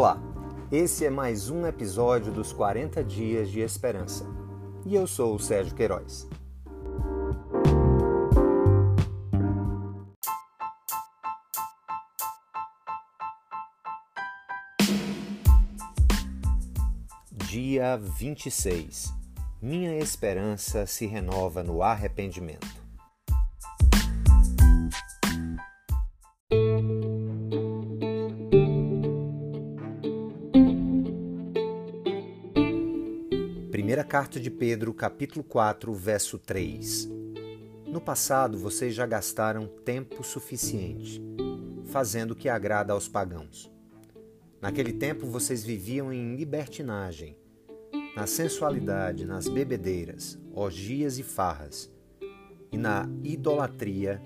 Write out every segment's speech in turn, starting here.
Olá, esse é mais um episódio dos 40 Dias de Esperança e eu sou o Sérgio Queiroz. Dia 26 Minha esperança se renova no arrependimento. Primeira carta de Pedro, capítulo 4, verso 3. No passado vocês já gastaram tempo suficiente fazendo o que agrada aos pagãos. Naquele tempo vocês viviam em libertinagem, na sensualidade, nas bebedeiras, orgias e farras, e na idolatria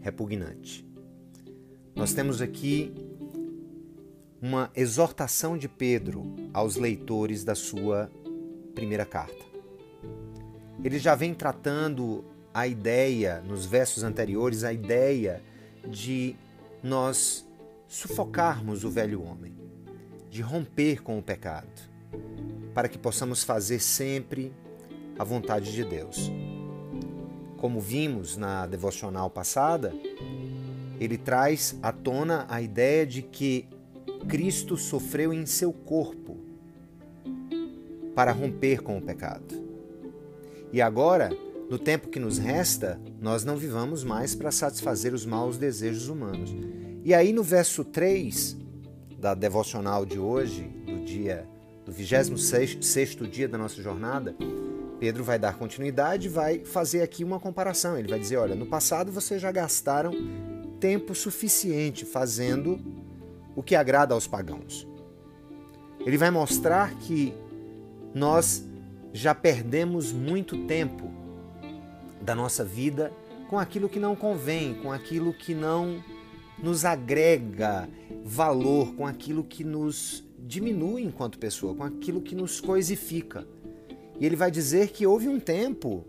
repugnante. Nós temos aqui uma exortação de Pedro aos leitores da sua primeira carta. Ele já vem tratando a ideia, nos versos anteriores, a ideia de nós sufocarmos o velho homem, de romper com o pecado, para que possamos fazer sempre a vontade de Deus. Como vimos na devocional passada, ele traz à tona a ideia de que Cristo sofreu em seu corpo para romper com o pecado. E agora, no tempo que nos resta, nós não vivamos mais para satisfazer os maus desejos humanos. E aí no verso 3 da devocional de hoje, do dia do 26º dia da nossa jornada, Pedro vai dar continuidade e vai fazer aqui uma comparação. Ele vai dizer, olha, no passado vocês já gastaram tempo suficiente fazendo o que agrada aos pagãos. Ele vai mostrar que nós já perdemos muito tempo da nossa vida com aquilo que não convém, com aquilo que não nos agrega valor, com aquilo que nos diminui enquanto pessoa, com aquilo que nos coisifica. E ele vai dizer que houve um tempo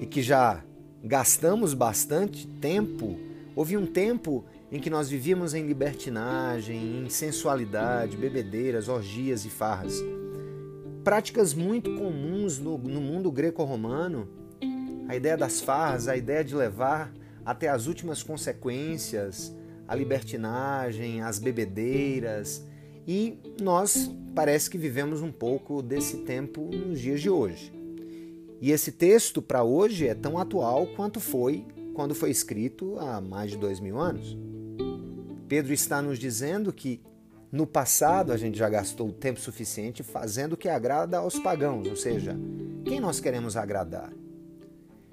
e que já gastamos bastante tempo, houve um tempo em que nós vivíamos em libertinagem, em sensualidade, bebedeiras, orgias e farras práticas muito comuns no, no mundo greco-romano. A ideia das farras, a ideia de levar até as últimas consequências, a libertinagem, as bebedeiras. E nós parece que vivemos um pouco desse tempo nos dias de hoje. E esse texto para hoje é tão atual quanto foi quando foi escrito há mais de dois mil anos. Pedro está nos dizendo que no passado, a gente já gastou tempo suficiente fazendo o que agrada aos pagãos, ou seja, quem nós queremos agradar?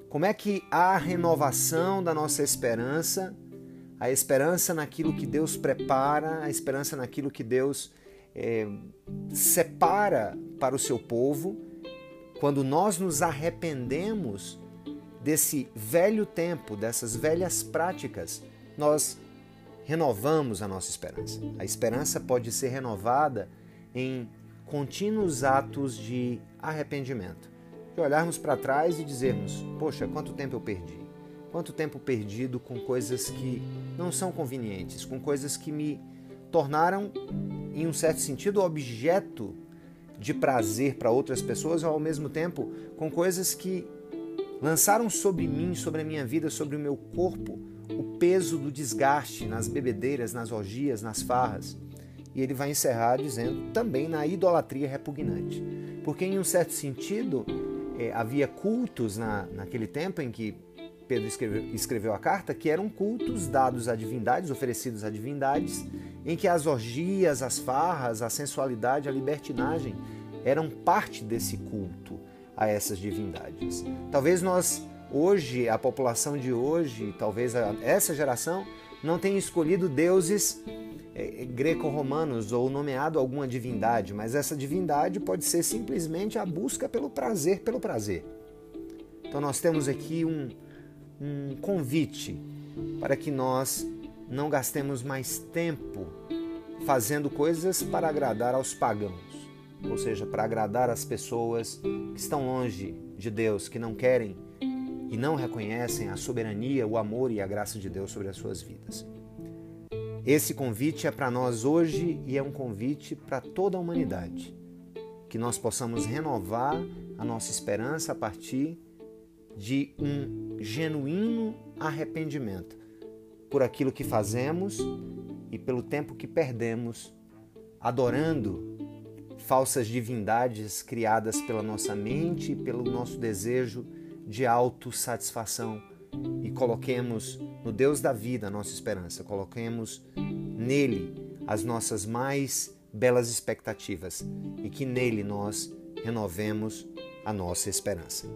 Como é que a renovação da nossa esperança, a esperança naquilo que Deus prepara, a esperança naquilo que Deus é, separa para o seu povo, quando nós nos arrependemos desse velho tempo, dessas velhas práticas, nós renovamos a nossa esperança. A esperança pode ser renovada em contínuos atos de arrependimento. De olharmos para trás e dizermos: Poxa, quanto tempo eu perdi? Quanto tempo perdido com coisas que não são convenientes, com coisas que me tornaram, em um certo sentido, objeto de prazer para outras pessoas, ao mesmo tempo com coisas que lançaram sobre mim, sobre a minha vida, sobre o meu corpo, o peso do desgaste nas bebedeiras, nas orgias, nas farras. E ele vai encerrar dizendo também na idolatria repugnante. Porque, em um certo sentido, é, havia cultos na, naquele tempo em que Pedro escreveu, escreveu a carta, que eram cultos dados a divindades, oferecidos a divindades, em que as orgias, as farras, a sensualidade, a libertinagem eram parte desse culto a essas divindades. Talvez nós hoje, a população de hoje, talvez essa geração, não tenha escolhido deuses é, greco-romanos ou nomeado alguma divindade, mas essa divindade pode ser simplesmente a busca pelo prazer, pelo prazer. Então nós temos aqui um, um convite para que nós não gastemos mais tempo fazendo coisas para agradar aos pagãos, ou seja, para agradar as pessoas que estão longe de Deus, que não querem e não reconhecem a soberania, o amor e a graça de Deus sobre as suas vidas. Esse convite é para nós hoje e é um convite para toda a humanidade. Que nós possamos renovar a nossa esperança a partir de um genuíno arrependimento por aquilo que fazemos e pelo tempo que perdemos adorando falsas divindades criadas pela nossa mente e pelo nosso desejo de autossatisfação e coloquemos no Deus da vida a nossa esperança, coloquemos nele as nossas mais belas expectativas e que nele nós renovemos a nossa esperança.